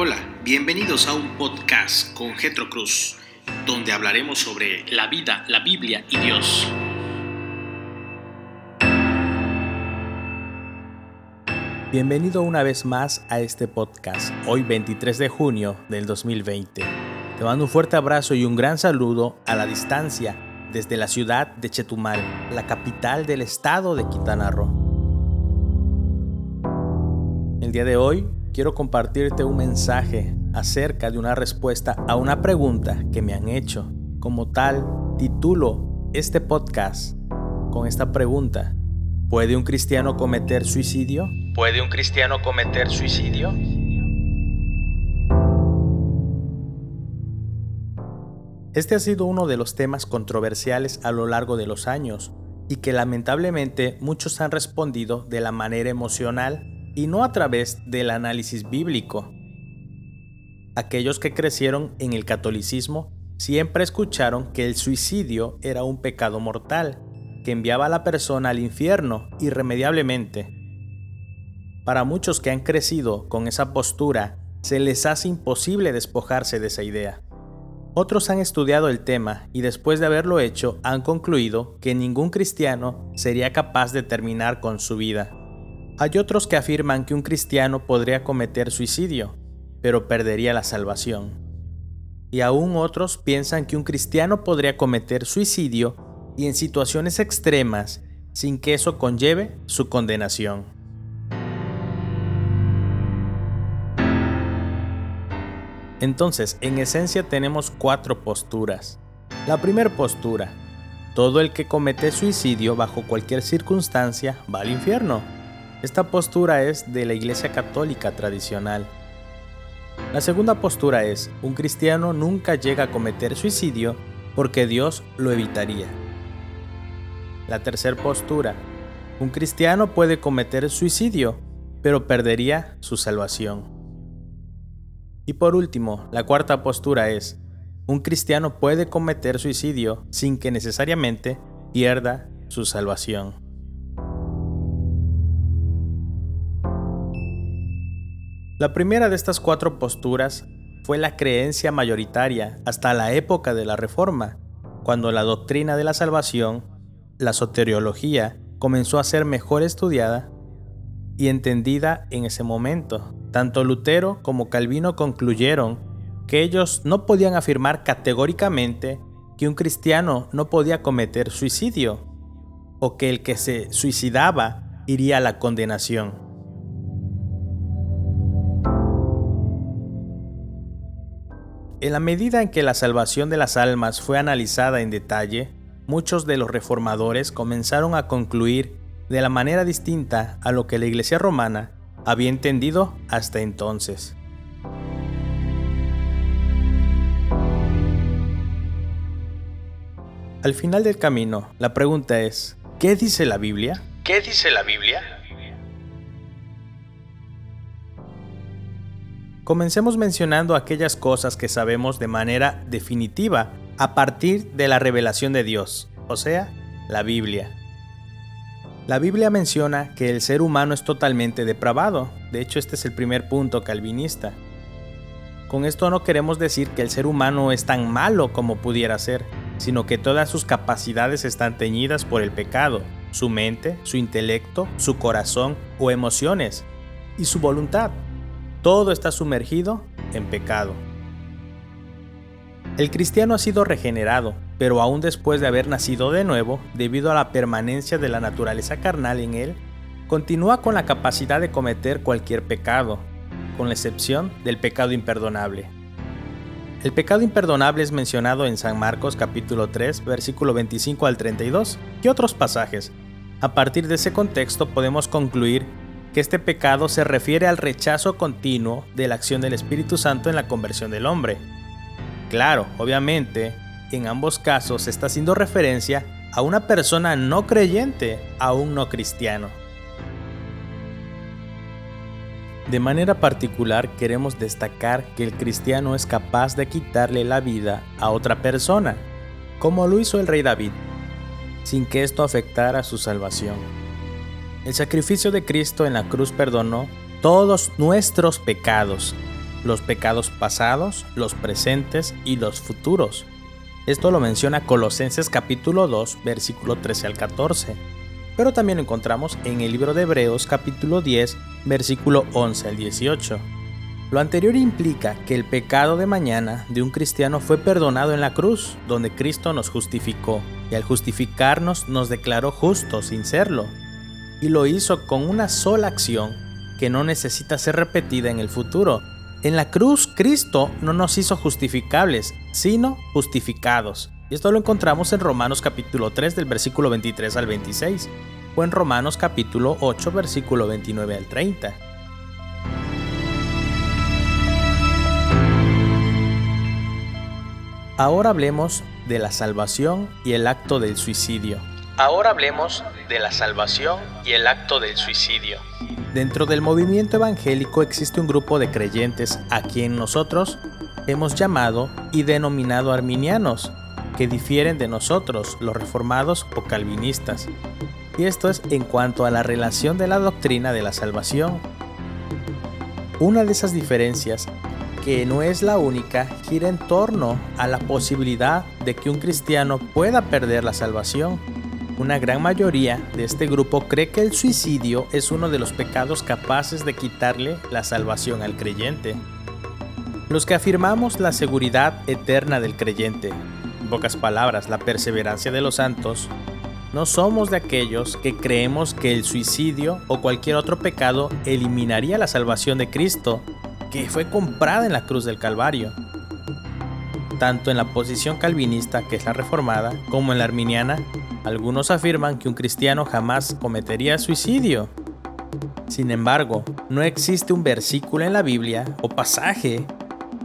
Hola, bienvenidos a un podcast con Getro Cruz, donde hablaremos sobre la vida, la Biblia y Dios. Bienvenido una vez más a este podcast, hoy 23 de junio del 2020. Te mando un fuerte abrazo y un gran saludo a la distancia desde la ciudad de Chetumal, la capital del estado de Quintana Roo. El día de hoy quiero compartirte un mensaje acerca de una respuesta a una pregunta que me han hecho. Como tal, titulo este podcast con esta pregunta. ¿Puede un cristiano cometer suicidio? ¿Puede un cristiano cometer suicidio? Este ha sido uno de los temas controversiales a lo largo de los años y que lamentablemente muchos han respondido de la manera emocional y no a través del análisis bíblico. Aquellos que crecieron en el catolicismo siempre escucharon que el suicidio era un pecado mortal, que enviaba a la persona al infierno irremediablemente. Para muchos que han crecido con esa postura, se les hace imposible despojarse de esa idea. Otros han estudiado el tema y después de haberlo hecho han concluido que ningún cristiano sería capaz de terminar con su vida. Hay otros que afirman que un cristiano podría cometer suicidio, pero perdería la salvación. Y aún otros piensan que un cristiano podría cometer suicidio y en situaciones extremas sin que eso conlleve su condenación. Entonces, en esencia tenemos cuatro posturas. La primera postura, todo el que comete suicidio bajo cualquier circunstancia va al infierno. Esta postura es de la Iglesia Católica tradicional. La segunda postura es, un cristiano nunca llega a cometer suicidio porque Dios lo evitaría. La tercera postura, un cristiano puede cometer suicidio, pero perdería su salvación. Y por último, la cuarta postura es, un cristiano puede cometer suicidio sin que necesariamente pierda su salvación. La primera de estas cuatro posturas fue la creencia mayoritaria hasta la época de la Reforma, cuando la doctrina de la salvación, la soteriología, comenzó a ser mejor estudiada y entendida en ese momento. Tanto Lutero como Calvino concluyeron que ellos no podían afirmar categóricamente que un cristiano no podía cometer suicidio o que el que se suicidaba iría a la condenación. En la medida en que la salvación de las almas fue analizada en detalle, muchos de los reformadores comenzaron a concluir de la manera distinta a lo que la Iglesia romana había entendido hasta entonces. Al final del camino, la pregunta es, ¿qué dice la Biblia? ¿Qué dice la Biblia? Comencemos mencionando aquellas cosas que sabemos de manera definitiva a partir de la revelación de Dios, o sea, la Biblia. La Biblia menciona que el ser humano es totalmente depravado, de hecho este es el primer punto calvinista. Con esto no queremos decir que el ser humano es tan malo como pudiera ser, sino que todas sus capacidades están teñidas por el pecado, su mente, su intelecto, su corazón o emociones, y su voluntad todo está sumergido en pecado. El cristiano ha sido regenerado, pero aún después de haber nacido de nuevo, debido a la permanencia de la naturaleza carnal en él, continúa con la capacidad de cometer cualquier pecado, con la excepción del pecado imperdonable. El pecado imperdonable es mencionado en San Marcos capítulo 3, versículo 25 al 32 y otros pasajes. A partir de ese contexto podemos concluir que este pecado se refiere al rechazo continuo de la acción del Espíritu Santo en la conversión del hombre. Claro, obviamente, en ambos casos se está haciendo referencia a una persona no creyente, a un no cristiano. De manera particular queremos destacar que el cristiano es capaz de quitarle la vida a otra persona, como lo hizo el rey David, sin que esto afectara su salvación. El sacrificio de Cristo en la cruz perdonó todos nuestros pecados los pecados pasados, los presentes y los futuros. Esto lo menciona Colosenses capítulo 2, versículo 13 al 14. Pero también lo encontramos en el libro de Hebreos capítulo 10, versículo 11 al 18. Lo anterior implica que el pecado de mañana de un cristiano fue perdonado en la cruz, donde Cristo nos justificó, y al justificarnos nos declaró justos sin serlo, y lo hizo con una sola acción que no necesita ser repetida en el futuro, en la cruz, Cristo no nos hizo justificables, sino justificados. Y esto lo encontramos en Romanos capítulo 3 del versículo 23 al 26, o en Romanos capítulo 8 versículo 29 al 30. Ahora hablemos de la salvación y el acto del suicidio. Ahora hablemos de la salvación y el acto del suicidio. Dentro del movimiento evangélico existe un grupo de creyentes a quien nosotros hemos llamado y denominado arminianos, que difieren de nosotros, los reformados o calvinistas. Y esto es en cuanto a la relación de la doctrina de la salvación. Una de esas diferencias, que no es la única, gira en torno a la posibilidad de que un cristiano pueda perder la salvación una gran mayoría de este grupo cree que el suicidio es uno de los pecados capaces de quitarle la salvación al creyente. Los que afirmamos la seguridad eterna del creyente, en pocas palabras, la perseverancia de los santos, no somos de aquellos que creemos que el suicidio o cualquier otro pecado eliminaría la salvación de Cristo, que fue comprada en la cruz del Calvario. Tanto en la posición calvinista, que es la reformada, como en la arminiana, algunos afirman que un cristiano jamás cometería suicidio. Sin embargo, no existe un versículo en la Biblia o pasaje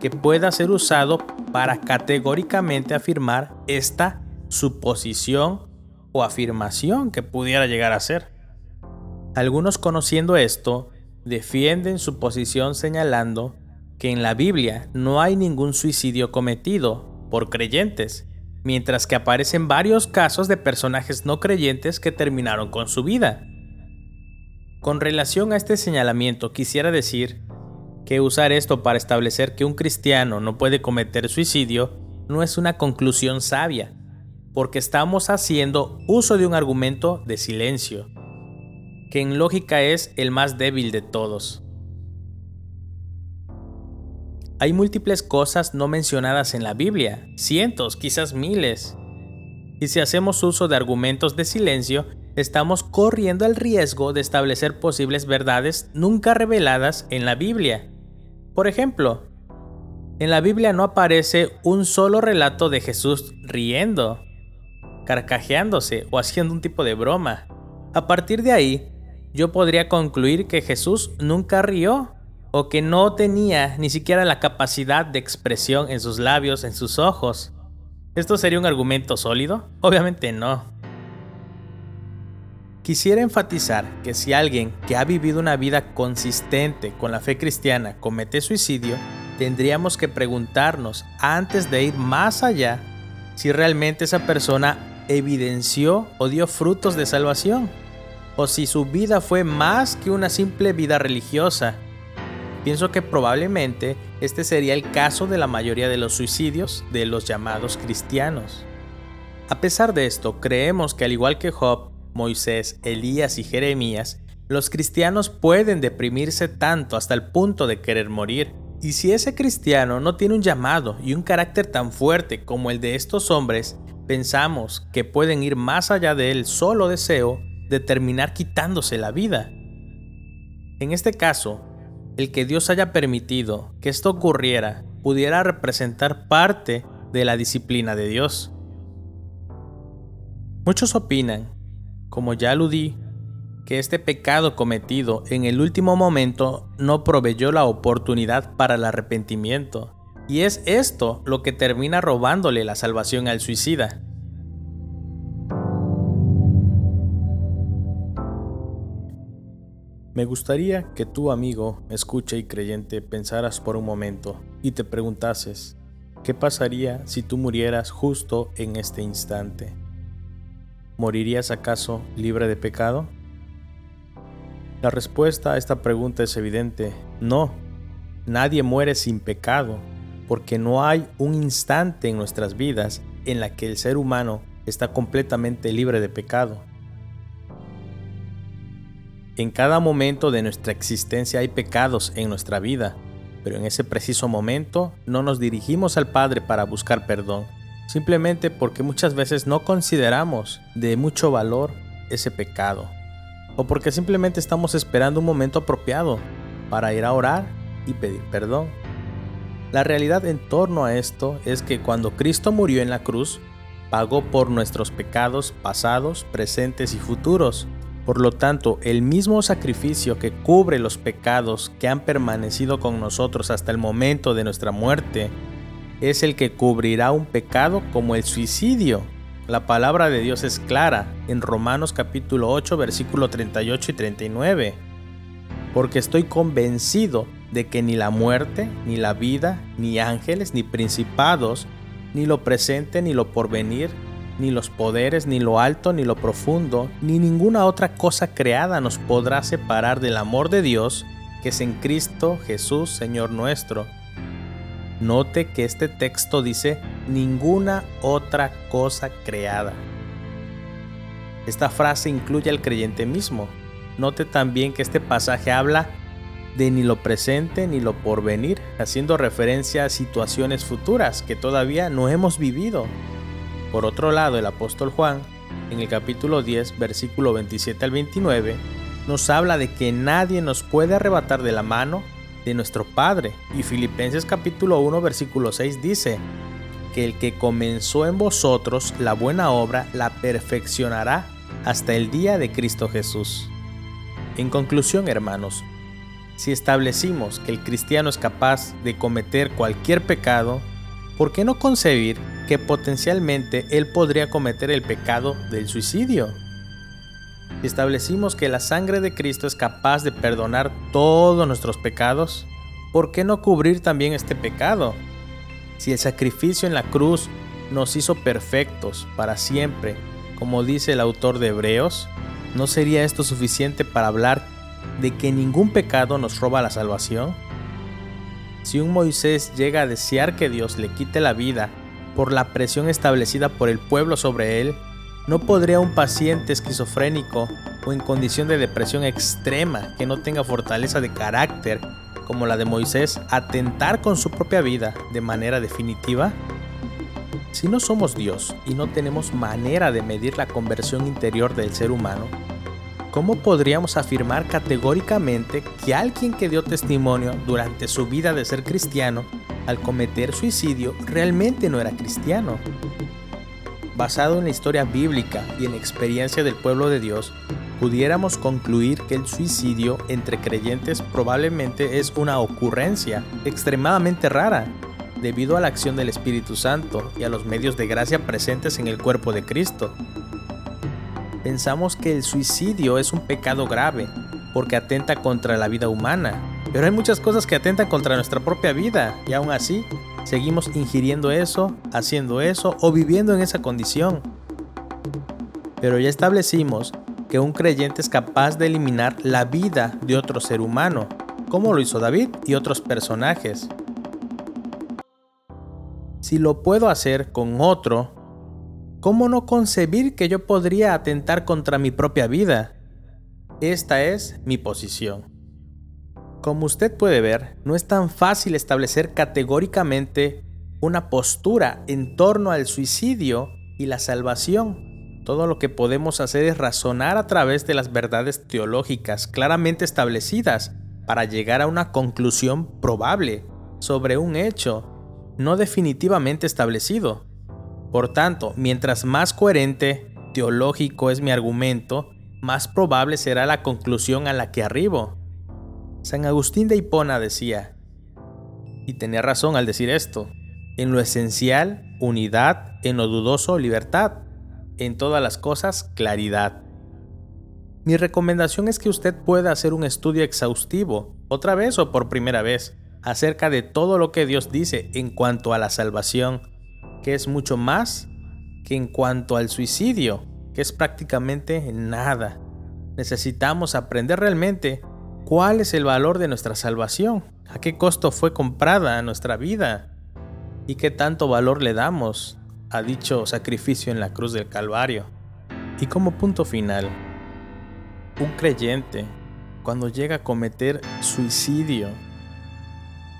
que pueda ser usado para categóricamente afirmar esta suposición o afirmación que pudiera llegar a ser. Algunos conociendo esto defienden su posición señalando que en la Biblia no hay ningún suicidio cometido por creyentes, mientras que aparecen varios casos de personajes no creyentes que terminaron con su vida. Con relación a este señalamiento, quisiera decir que usar esto para establecer que un cristiano no puede cometer suicidio no es una conclusión sabia, porque estamos haciendo uso de un argumento de silencio, que en lógica es el más débil de todos. Hay múltiples cosas no mencionadas en la Biblia, cientos, quizás miles. Y si hacemos uso de argumentos de silencio, estamos corriendo el riesgo de establecer posibles verdades nunca reveladas en la Biblia. Por ejemplo, en la Biblia no aparece un solo relato de Jesús riendo, carcajeándose o haciendo un tipo de broma. A partir de ahí, yo podría concluir que Jesús nunca rió o que no tenía ni siquiera la capacidad de expresión en sus labios, en sus ojos. ¿Esto sería un argumento sólido? Obviamente no. Quisiera enfatizar que si alguien que ha vivido una vida consistente con la fe cristiana comete suicidio, tendríamos que preguntarnos antes de ir más allá si realmente esa persona evidenció o dio frutos de salvación, o si su vida fue más que una simple vida religiosa Pienso que probablemente este sería el caso de la mayoría de los suicidios de los llamados cristianos. A pesar de esto, creemos que al igual que Job, Moisés, Elías y Jeremías, los cristianos pueden deprimirse tanto hasta el punto de querer morir. Y si ese cristiano no tiene un llamado y un carácter tan fuerte como el de estos hombres, pensamos que pueden ir más allá del solo deseo de terminar quitándose la vida. En este caso, el que Dios haya permitido que esto ocurriera pudiera representar parte de la disciplina de Dios. Muchos opinan, como ya aludí, que este pecado cometido en el último momento no proveyó la oportunidad para el arrepentimiento, y es esto lo que termina robándole la salvación al suicida. Me gustaría que tú, amigo, escucha y creyente, pensaras por un momento y te preguntases, ¿qué pasaría si tú murieras justo en este instante? ¿Morirías acaso libre de pecado? La respuesta a esta pregunta es evidente, no. nadie muere sin pecado, porque no hay un instante en nuestras vidas en la que el ser humano está completamente libre de pecado. En cada momento de nuestra existencia hay pecados en nuestra vida, pero en ese preciso momento no nos dirigimos al Padre para buscar perdón, simplemente porque muchas veces no consideramos de mucho valor ese pecado, o porque simplemente estamos esperando un momento apropiado para ir a orar y pedir perdón. La realidad en torno a esto es que cuando Cristo murió en la cruz, pagó por nuestros pecados pasados, presentes y futuros, por lo tanto, el mismo sacrificio que cubre los pecados que han permanecido con nosotros hasta el momento de nuestra muerte, es el que cubrirá un pecado como el suicidio. La palabra de Dios es clara en Romanos capítulo 8 versículo 38 y 39. Porque estoy convencido de que ni la muerte, ni la vida, ni ángeles, ni principados, ni lo presente, ni lo porvenir, ni los poderes, ni lo alto, ni lo profundo, ni ninguna otra cosa creada nos podrá separar del amor de Dios que es en Cristo Jesús, Señor nuestro. Note que este texto dice ninguna otra cosa creada. Esta frase incluye al creyente mismo. Note también que este pasaje habla de ni lo presente ni lo porvenir, haciendo referencia a situaciones futuras que todavía no hemos vivido. Por otro lado, el apóstol Juan, en el capítulo 10, versículo 27 al 29, nos habla de que nadie nos puede arrebatar de la mano de nuestro Padre. Y Filipenses capítulo 1, versículo 6 dice, que el que comenzó en vosotros la buena obra la perfeccionará hasta el día de Cristo Jesús. En conclusión, hermanos, si establecimos que el cristiano es capaz de cometer cualquier pecado, ¿por qué no concebir que potencialmente él podría cometer el pecado del suicidio? Si establecimos que la sangre de Cristo es capaz de perdonar todos nuestros pecados, ¿por qué no cubrir también este pecado? Si el sacrificio en la cruz nos hizo perfectos para siempre, como dice el autor de Hebreos, ¿no sería esto suficiente para hablar de que ningún pecado nos roba la salvación? Si un Moisés llega a desear que Dios le quite la vida por la presión establecida por el pueblo sobre él, ¿no podría un paciente esquizofrénico o en condición de depresión extrema que no tenga fortaleza de carácter como la de Moisés atentar con su propia vida de manera definitiva? Si no somos Dios y no tenemos manera de medir la conversión interior del ser humano, ¿cómo podríamos afirmar categóricamente que alguien que dio testimonio durante su vida de ser cristiano, al cometer suicidio, realmente no era cristiano? Basado en la historia bíblica y en la experiencia del pueblo de Dios, pudiéramos concluir que el suicidio entre creyentes probablemente es una ocurrencia extremadamente rara, debido a la acción del Espíritu Santo y a los medios de gracia presentes en el cuerpo de Cristo pensamos que el suicidio es un pecado grave porque atenta contra la vida humana. Pero hay muchas cosas que atentan contra nuestra propia vida y aún así seguimos ingiriendo eso, haciendo eso o viviendo en esa condición. Pero ya establecimos que un creyente es capaz de eliminar la vida de otro ser humano, como lo hizo David y otros personajes. Si lo puedo hacer con otro, ¿cómo no concebir que yo podría atentar contra mi propia vida? Esta es mi posición. Como usted puede ver, no es tan fácil establecer categóricamente una postura en torno al suicidio y la salvación. Todo lo que podemos hacer es razonar a través de las verdades teológicas claramente establecidas para llegar a una conclusión probable sobre un hecho no definitivamente establecido. Por tanto, mientras más coherente, teológico es mi argumento, más probable será la conclusión a la que arribo. San Agustín de Hipona decía, y tenía razón al decir esto, en lo esencial, unidad, en lo dudoso, libertad, en todas las cosas, claridad. Mi recomendación es que usted pueda hacer un estudio exhaustivo, otra vez o por primera vez, acerca de todo lo que Dios dice en cuanto a la salvación, que es mucho más que en cuanto al suicidio, que es prácticamente nada. Necesitamos aprender realmente ¿Cuál es el valor de nuestra salvación? ¿A qué costo fue comprada nuestra vida? ¿Y qué tanto valor le damos a dicho sacrificio en la cruz del Calvario? Y como punto final, un creyente, cuando llega a cometer suicidio,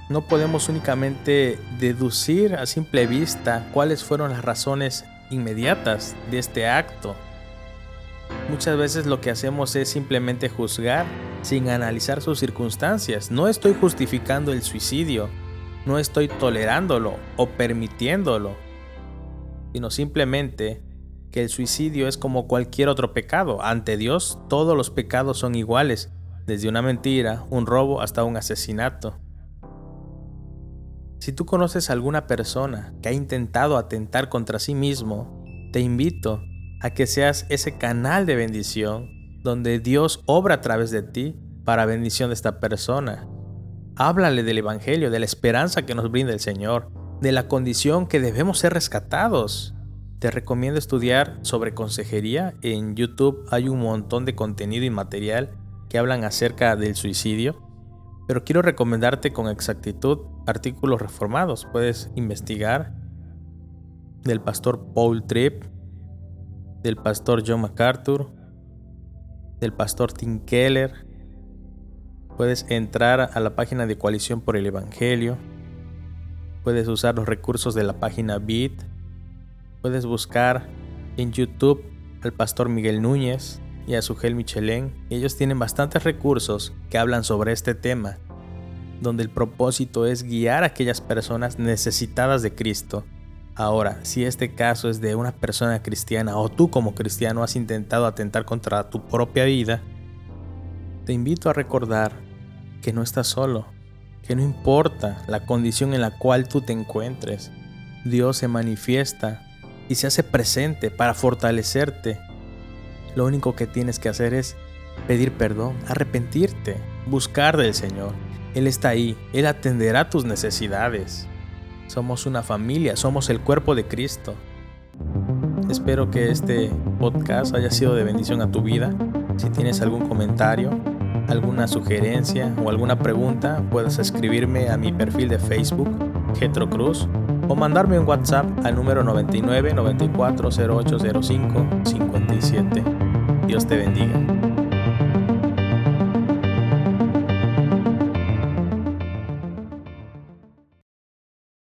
no podemos únicamente deducir a simple vista cuáles fueron las razones inmediatas de este acto. Muchas veces lo que hacemos es simplemente juzgar sin analizar sus circunstancias. No estoy justificando el suicidio, no estoy tolerándolo o permitiéndolo, sino simplemente que el suicidio es como cualquier otro pecado. Ante Dios todos los pecados son iguales, desde una mentira, un robo hasta un asesinato. Si tú conoces a alguna persona que ha intentado atentar contra sí mismo, te invito a que seas ese canal de bendición donde Dios obra a través de ti para bendición de esta persona. Háblale del Evangelio, de la esperanza que nos brinda el Señor, de la condición que debemos ser rescatados. Te recomiendo estudiar sobre consejería. En YouTube hay un montón de contenido y material que hablan acerca del suicidio pero quiero recomendarte con exactitud artículos reformados. Puedes investigar del pastor Paul Tripp, del pastor John MacArthur, del pastor Tim Keller. Puedes entrar a la página de Coalición por el Evangelio. Puedes usar los recursos de la página Bit. Puedes buscar en YouTube al pastor Miguel Núñez y a Sugel Michelén. Ellos tienen bastantes recursos que hablan sobre este tema, donde el propósito es guiar a aquellas personas necesitadas de Cristo. Ahora, si este caso es de una persona cristiana o tú como cristiano has intentado atentar contra tu propia vida, te invito a recordar que no estás solo, que no importa la condición en la cual tú te encuentres, Dios se manifiesta y se hace presente para fortalecerte lo único que tienes que hacer es pedir perdón, arrepentirte, buscar del Señor. Él está ahí, Él atenderá tus necesidades. Somos una familia, somos el cuerpo de Cristo. Espero que este podcast haya sido de bendición a tu vida. Si tienes algún comentario, alguna sugerencia o alguna pregunta, puedes escribirme a mi perfil de Facebook, Getro Cruz, o mandarme un WhatsApp al número 99 94 0805 57. Dios te bendiga.